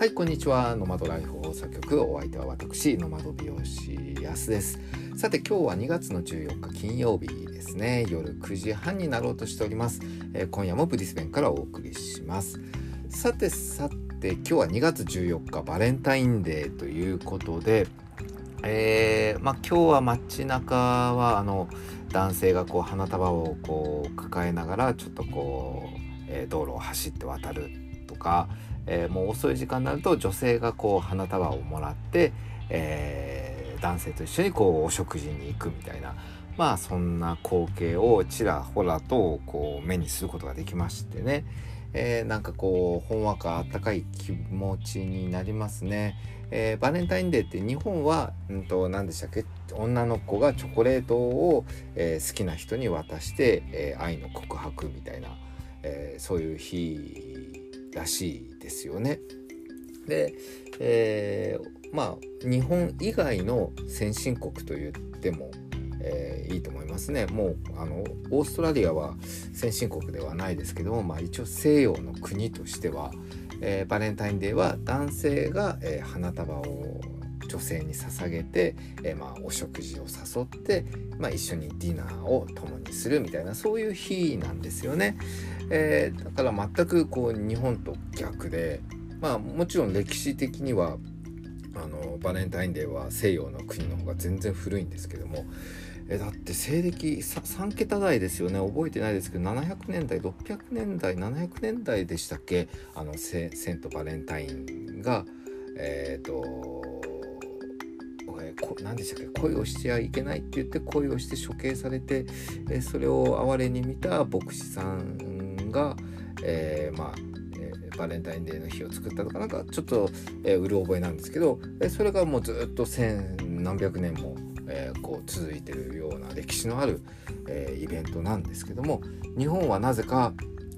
はいこんにちは。ノマドライフ放送局お相手は私ノマド美容師やすです。さて今日は2月の14日金曜日ですね。夜9時半になろうとしております、えー、今夜もブリスベンからお送りします。さてさて今日は2月14日バレンタインデーということでえー、まあ今日は街中はあの男性がこう花束をこう抱えながらちょっとこう、えー、道路を走って渡るとかえー、もう遅い時間になると女性がこう花束をもらって、えー、男性と一緒にこうお食事に行くみたいなまあそんな光景をちらほらとこう目にすることができましてね、えー、なんかこうほんわかあったかい気持ちになりますね。えー、バレンタインデーって日本は、うんと、何でしたっけ？女の子がチョコレートを、えー、好きな人に渡して、えー、愛の告白みたいな、えそういう日らしいですよね。で、えー、まあ日本以外の先進国と言っても、えー、いいと思いますね。もうあのオーストラリアは先進国ではないですけども、まあ、一応西洋の国としては、えー、バレンタインデーは男性が、え、花束を女性に捧げて、えー、まあ、お食事を誘って、まあ、一緒にディナーを共にするみたいなそういう日なんですよね。えー、だから全くこう日本と逆でまあもちろん歴史的にはあのバレンタインデーは西洋の国の方が全然古いんですけどもえだって西暦 3, 3桁台ですよね覚えてないですけど700年代600年代700年代でしたっけ？あのセセントバレンタインがえっ、ー、と何でしたっけ？恋をしちゃいけないって言って恋をして処刑されて、えそれを哀れに見た牧師さんが、えー、まあ、え、バレンタインデーの日を作ったとかなんかちょっと、えー、うる覚えなんですけど、えそれがもうずっと千何百年も、えこう続いてるような歴史のある、えイベントなんですけども日本はなぜか、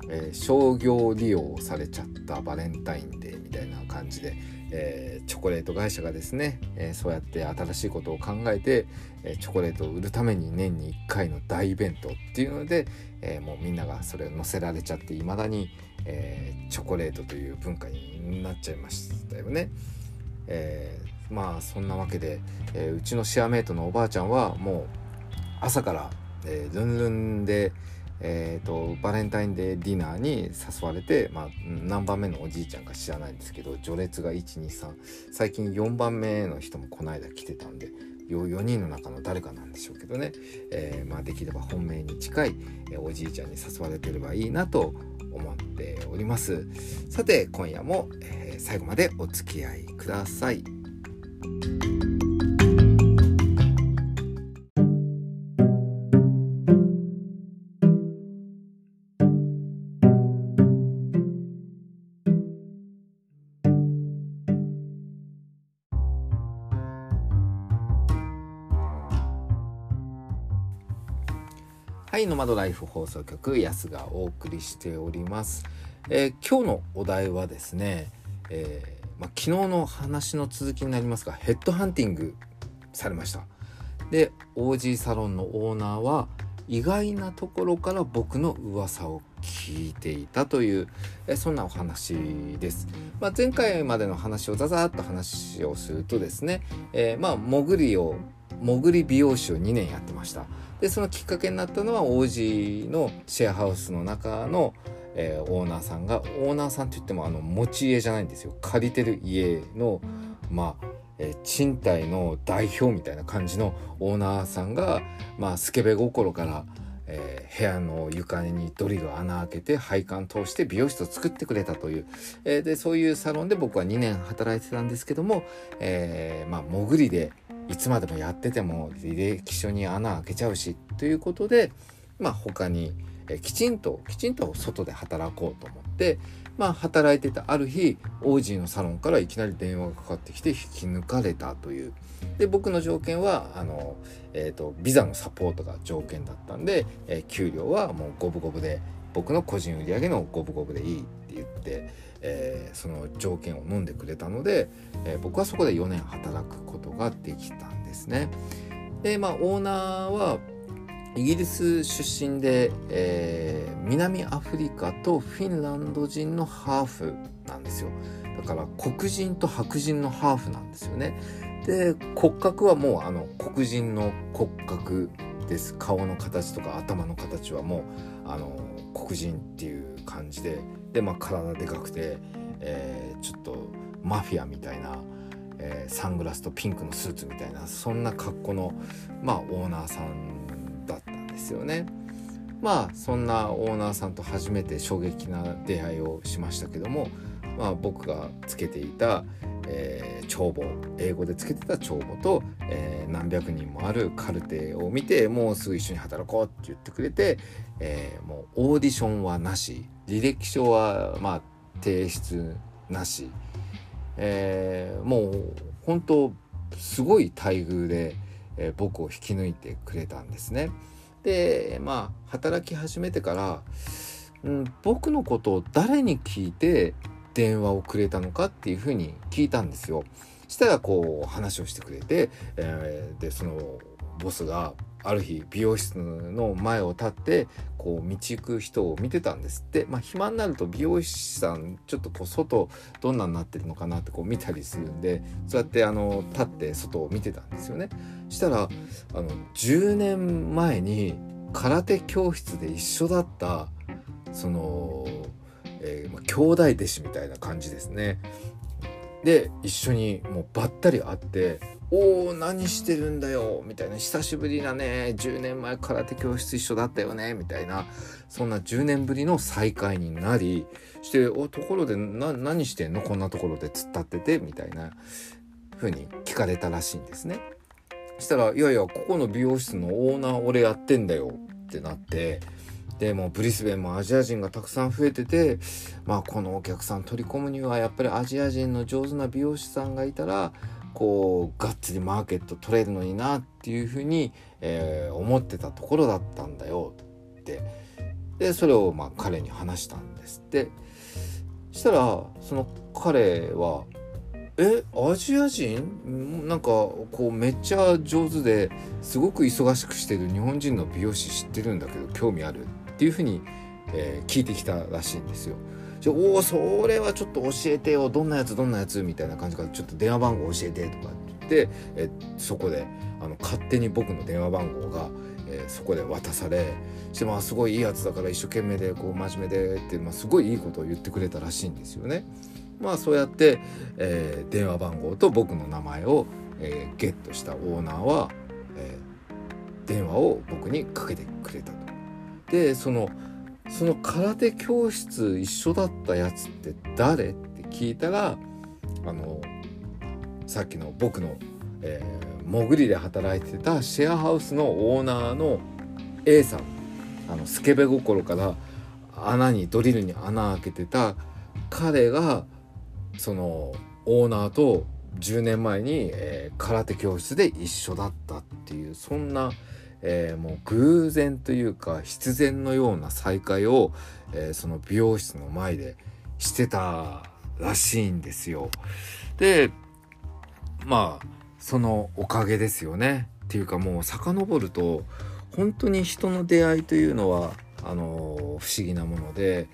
え商業利用されちゃったバレンタインデーみたいな感じで、えー、チョコレート会社がですね、えー、そうやって新しいことを考えて、えー、チョコレートを売るために年に1回の大イベントっていうので、えもうみんながそれを載せられちゃっていまだに、えチョコレートという文化になっちゃいましたよね。えまあそんなわけで、えうちのシェアメイトのおばあちゃんはもう朝から、え、ルンルンで、えーと、バレンタインデーディナーに誘われて、まあ、何番目のおじいちゃんか知らないんですけど序列が123最近4番目の人もこの間来てたんで 4, 4人の中の誰かなんでしょうけどね、えー、まあ、できれば本命に近い、おじいちゃんに誘われてればいいなと思っております。さて今夜も、え、最後までお付き合いください。はいノマドライフ放送局安がお送りしております、えー、今日のお題はですね、えー、まあ、昨日の話の続きになりますがヘッドハンティングされました。で OG サロンのオーナーは意外なところから僕の噂を聞いていたというえそんなお話です、まあ、前回までの話をザザーっと話をするとですね、えー、まあ潜りを潜り美容師を2年やってました。でそのきっかけになったのは王子のシェアハウスの中の、えー、オーナーさんがオーナーさんって言ってもあの持ち家じゃないんですよ。借りてる家のまあえー、賃貸の代表みたいな感じのオーナーさんが、まあ、スケベ心から、えー、部屋の床にドリル穴開けて配管通して美容室を作ってくれたという、え、でそういうサロンで僕は2年働いてたんですけども、え、まあ、潜りでいつまでもやってても履歴書に穴開けちゃうしということで、まあ、他に、えきちんときちんと外で働こうと思って、まあ、働いてたある日オージーのサロンからいきなり電話がかかってきて引き抜かれたという。で僕の条件はあの、えーと、ビザのサポートが条件だったんで、えー、給料はもう五分五分で僕の個人売上の五分五分でいいって言って、えー、その条件を飲んでくれたので、えー、僕はそこで4年働くことができたんですね。でまあオーナーはイギリス出身で、えー、南アフリカとフィンランド人のハーフなんですよ。だから黒人と白人のハーフなんですよねで骨格はもうあの黒人の骨格です顔の形とか頭の形はもうあの黒人っていう感じででまあ体でかくて、えー、ちょっとマフィアみたいな、えー、サングラスとピンクのスーツみたいなそんな格好のまあオーナーさんだったんですよね。まあそんなオーナーさんと初めて衝撃な出会いをしましたけども、まあ、僕がつけていた、えー、帳簿英語でつけてた帳簿と、えー、何百人もあるカルテを見てもうすぐ一緒に働こうって言ってくれて、えー、もうオーディションはなし履歴書はまあ提出なし、えー、もう本当すごい待遇で、えー、僕を引き抜いてくれたんですね。でまあ働き始めてから、うん、僕のことを誰に聞いて電話をくれたのかっていうふうに聞いたんですよ。したらこう話をしてくれて、えー、でそのボスがある日美容室の前を立ってこう道行く人を見てたんですって。まあ暇になると美容師さんちょっとこう外どんなになってるのかなってこう見たりするんでそうやってあの立って外を見てたんですよね。したらあの10年前に空手教室で一緒だったその、えー、兄弟弟子みたいな感じですね。で一緒にもうばったり会っておお何してるんだよみたいな。久しぶりだね。10年前空手教室一緒だったよね。みたいな。そんな10年ぶりの再会になりしておところで何してんの？こんなところで突っ立っててみたいな。風に聞かれたらしいんですね。したら「いやいやここの美容室のオーナー俺やってんだよ」ってなってでもブリスベンもアジア人がたくさん増えててまあこのお客さん取り込むにはやっぱりアジア人の上手な美容師さんがいたらこうがっつりマーケット取れるのになっていうふうに、えー、思ってたところだったんだよって。でそれをまあ彼に話したんですって。したらその彼は「えアジア人？なんかこうめっちゃ上手ですごく忙しくしてる日本人の美容師知ってるんだけど興味ある?」っていうふうに、えー、聞いてきたらしいんですよ。じゃおおそれはちょっと教えてよどんなやつどんなやつ？みたいな感じからちょっと電話番号教えてとかって言ってえそこであの勝手に僕の電話番号が、えー、そこで渡されしてまあすごいいいやつだから一生懸命でこう真面目でって、まあ、すごいいいことを言ってくれたらしいんですよね。まあそうやって、えー、電話番号と僕の名前を、えー、ゲットしたオーナーは、えー、電話を僕にかけてくれたと。でそのその空手教室一緒だったやつって誰って聞いたらあのさっきの僕の、えー、潜りで働いてたシェアハウスのオーナーの A さんあのスケベ心から穴にドリルに穴開けてた彼がそのオーナーと10年前に、えー、空手教室で一緒だったっていうそんなえー、もう偶然というか必然のような再会を、えー、その美容室の前でしてたらしいんですよ。でまあそのおかげですよね。っていうかもう遡ると本当に人の出会いというのはあの不思議なもので、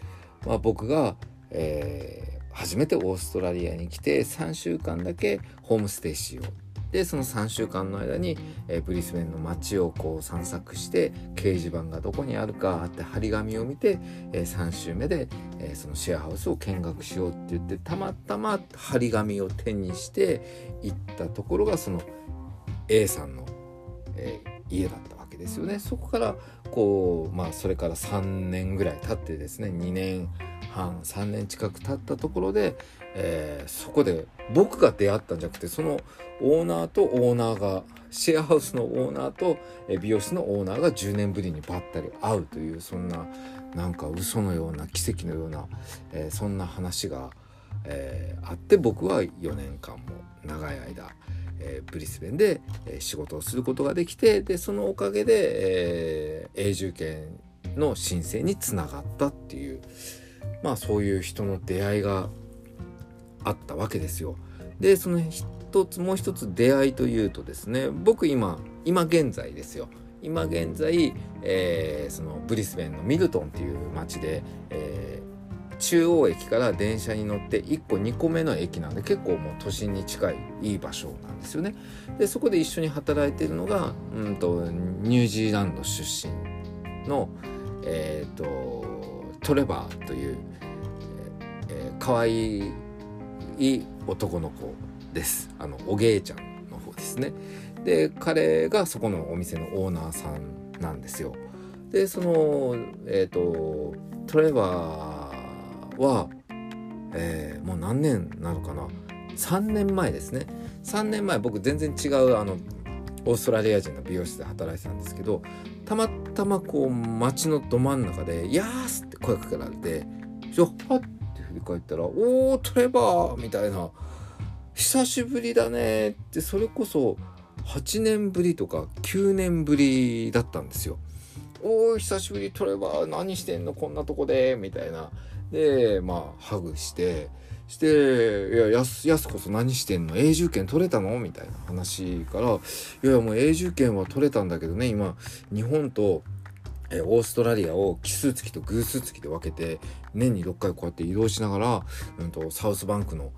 まあ、僕が、えー、初めてオーストラリアに来て3週間だけホームステイしようでその3週間の間に、えー、ブリスベンの街をこう散策して掲示板がどこにあるかって張り紙を見て、えー、3週目で、えー、そのシェアハウスを見学しようって言ってたまたま張り紙を手にして行ったところがその A さんの、え家だったわけですよね。そこからこうまあそれから3年ぐらい経ってですね2年半3年近く経ったところで、えー、そこで僕が出会ったんじゃなくてそのオーナーとオーナーがシェアハウスのオーナーと美容室のオーナーが10年ぶりにばったり会うというそんななんか嘘のような奇跡のような、えー、そんな話が、えー、あって僕は4年間も長い間、えー、ブリスベンで、え仕事をすることができてでそのおかげで、え永住権の申請につながったっていうまあそういう人の出会いがあったわけですよ。でその一つもう一つ出会いというとですね僕今今現在ですよ今現在、えー、そのブリスベンのミルトンっていう町で、えー、中央駅から電車に乗って1個2個目の駅なんで結構もう都心に近いいい場所なんですよね。でそこで一緒に働いてるのが、うんと、ニュージーランド出身の、えーと、トレバーという、えー、可愛いい男の子です。あのおげいちゃんの方ですね。で彼がそこのお店のオーナーさんなんですよ。でそのえっ、ー、とトレバーは、えー、もう何年なのかな？3年前ですね3年前僕全然違うあのオーストラリア人の美容室で働いてたんですけどたまたまこう街のど真ん中で「やーす!」って声かけられて「ちょっ!」って振り返ったら「おートレバー!」みたいな「久しぶりだね」ってそれこそ8年ぶりとか9年ぶりだったんですよ。おー久しぶりトレバー何してんの？こんなとこでみたいなでまあハグしてして「いややすやすこそ何してんの？永住権取れたの?」みたいな話から「いやいやもう永住権は取れたんだけどね今日本とえオーストラリアを奇数月と偶数月で分けて年に6回こうやって移動しながら、うんと、サウスバンクの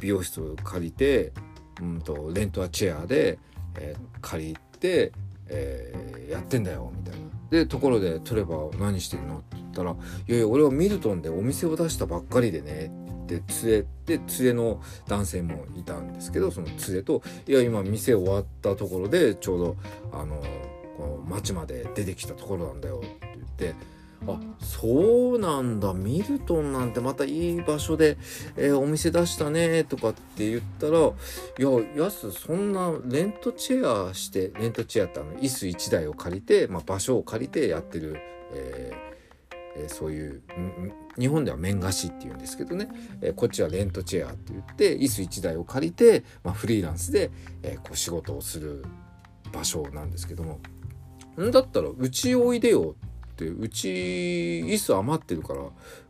美容室を借りて、うんと、レントアチェアで、えー、借りて、えー、やってんだよみたいな。でところでトレバー何してんのって言ったら「いやいや俺はミルトンでお店を出したばっかりでね」って連れて連れの男性もいたんですけどその連れと「いや今店終わったところでちょうどあのこの町まで出てきたところなんだよ」って言って。あそうなんだミルトンなんてまたいい場所で、えー、お店出したねとかって言ったら「いややすそんなレントチェアしてレントチェアってあの椅子1台を借りて、まあ、場所を借りてやってる、えーえー、そういう日本では面貸しっていうんですけどね、えー、こっちはレントチェアって言って椅子1台を借りて、まあ、フリーランスで、え、こう仕事をする場所なんですけどもんだったらうちおいでよってうち椅子余ってるから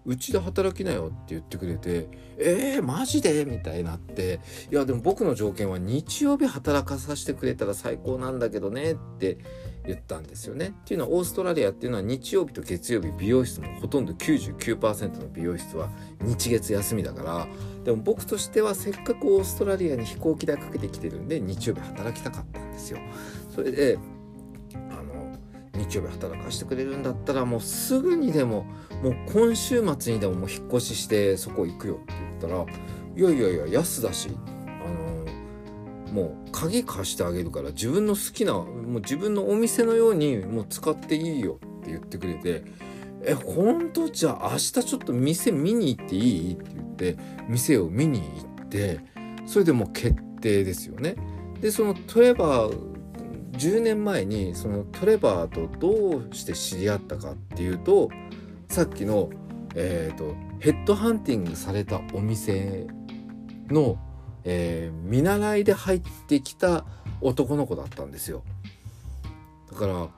うちで働きなよって言ってくれてえー、マジでみたいになっていやでも僕の条件は日曜日働かさせてくれたら最高なんだけどねって言ったんですよね。っていうのはオーストラリアっていうのは日曜日と月曜日美容室もほとんど99%の美容室は日月休みだからでも僕としてはせっかくオーストラリアに飛行機代かけてきてるんで日曜日働きたかったんですよ。それで日曜日働かしてくれるんだったらもうすぐにでももう今週末にでももう引っ越ししてそこ行くよって言ったらいやいやいや安だしあのもう鍵貸してあげるから自分の好きなもう自分のお店のようにもう使っていいよって言ってくれてえ本当じゃあ明日ちょっと店見に行っていいって言って店を見に行ってそれでもう決定ですよね。でそのトレバー10年前にそのトレバーとどうして知り合ったかっていうとさっきの、えーと、ヘッドハンティングされたお店の、えー、見習いで入ってきた男の子だったんですよ。だから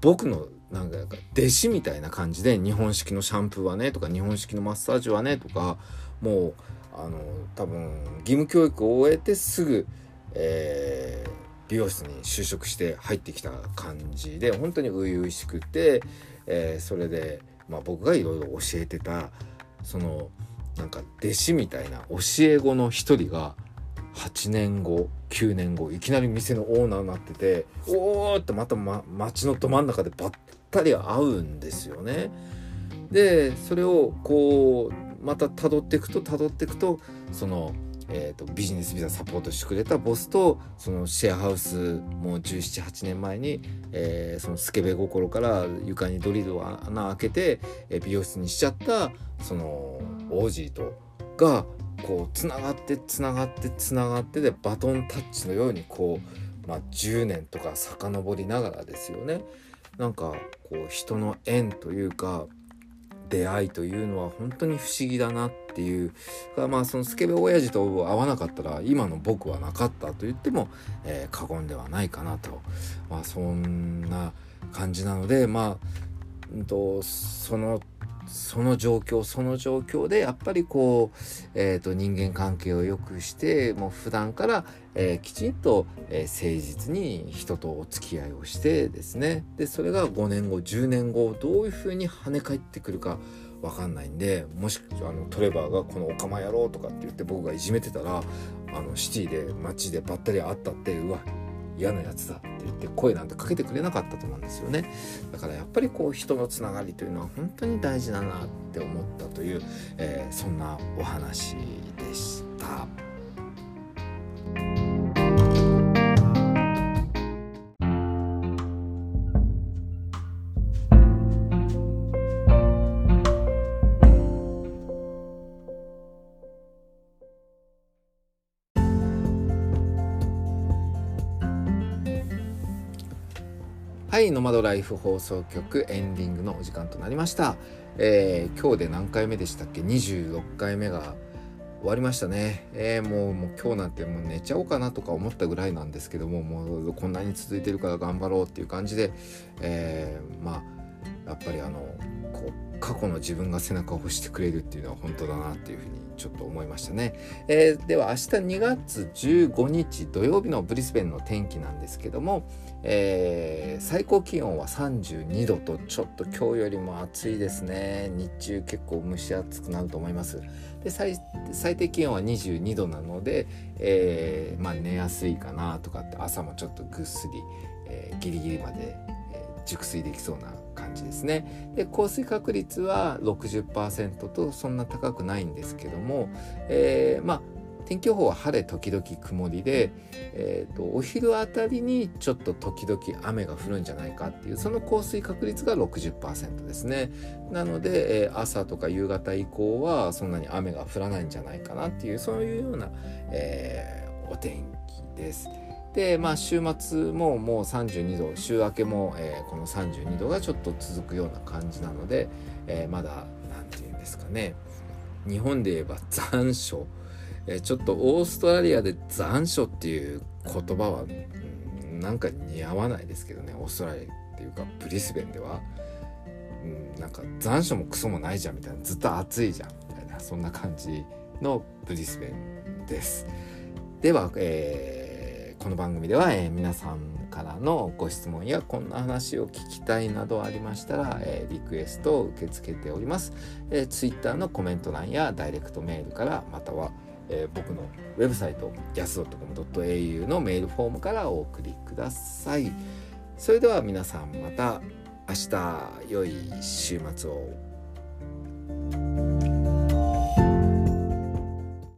僕のなんか弟子みたいな感じで日本式のシャンプーはねとか日本式のマッサージはねとかもうあの多分義務教育を終えてすぐ、えー美容室に就職して入ってきた感じで本当に初々しくて、えー、それで、まあ、僕がいろいろ教えてたそのなんか弟子みたいな教え子の一人が8年後9年後いきなり店のオーナーになってておおってまた、ま、街のど真ん中でばったり会うんですよね。でそれをこうまた辿っていくと辿っていくとそのえーと、ビジネスビザサポートしてくれたボスとそのシェアハウスもう1718年前に、えー、そのスケベ心から床にドリルを穴開けて、えー、美容室にしちゃったそのオージーとがこうつながってつながってつながってでバトンタッチのようにこう、まあ、10年とか遡りながらですよね。なんかこう人の縁というか出会いというのは本当に不思議だなっていう。まあそのスケベ親父と会わなかったら今の僕はなかったと言っても、えー、過言ではないかなと、まあ、そんな感じなのでまあ、うんと、そのその状況その状況でやっぱりこう、えーと、人間関係を良くしてもう普段から、えー、きちんと、えー、誠実に人とお付き合いをしてですね。でそれが5年後10年後どういうふうに跳ね返ってくるか分かんないんでもしあのトレバーが「このオカマ野郎」とかって言って僕がいじめてたらあのシティで街でばったり会ったってうわ嫌なやつだって言って声なんてかけてくれなかったと思うんですよねだからやっぱりこう人のつながりというのは本当に大事だなって思ったという、えー、そんなお話でした。はいノマドライフ放送局エンディングのお時間となりました、えー、今日で何回目でしたっけ？26回目が終わりましたね、えー、もうもう今日なんてもう寝ちゃおうかなとか思ったぐらいなんですけどももうこんなに続いてるから頑張ろうっていう感じで、えー、まあやっぱりあのこう過去の自分が背中を押してくれるっていうのは本当だなっていうふうにちょっと思いましたね、えー、では明日2月15日土曜日のブリスベンの天気なんですけども、えー、最高気温は32度とちょっと今日よりも暑いですね。日中結構蒸し暑くなると思います。で最低気温は22度なので、えー、まあ、寝やすいかなとかって朝もちょっとぐっすり、えギリギリまで、え熟睡できそうな感じですねで降水確率は60%とそんな高くないんですけども、えー、まあ天気予報は晴れ時々曇りで、えーと、お昼あたりにちょっと時々雨が降るんじゃないかっていうその降水確率が60%ですねなので、えー、朝とか夕方以降はそんなに雨が降らないんじゃないかなっていうそういうような、えー、お天気です。でまあ週末ももう32度週明けも、えー、この32度がちょっと続くような感じなので、えー、まだ何て言うんですかね。日本で言えば残暑、えー、ちょっとオーストラリアで残暑っていう言葉は、うん、なんか似合わないですけどね。オーストラリアっていうかブリスベンでは、うん、なんか残暑もクソもないじゃんみたいな。ずっと暑いじゃん。みたいな。そんな感じのブリスベンです。では、えーこの番組では、えー、皆さんからのご質問やこんな話を聞きたいなどありましたら、えー、リクエストを受け付けております、えー、Twitter のコメント欄やダイレクトメールからまたは、えー、僕のウェブサイト yas.com.au のメールフォームからお送りください。それでは皆さんまた明日良い週末を。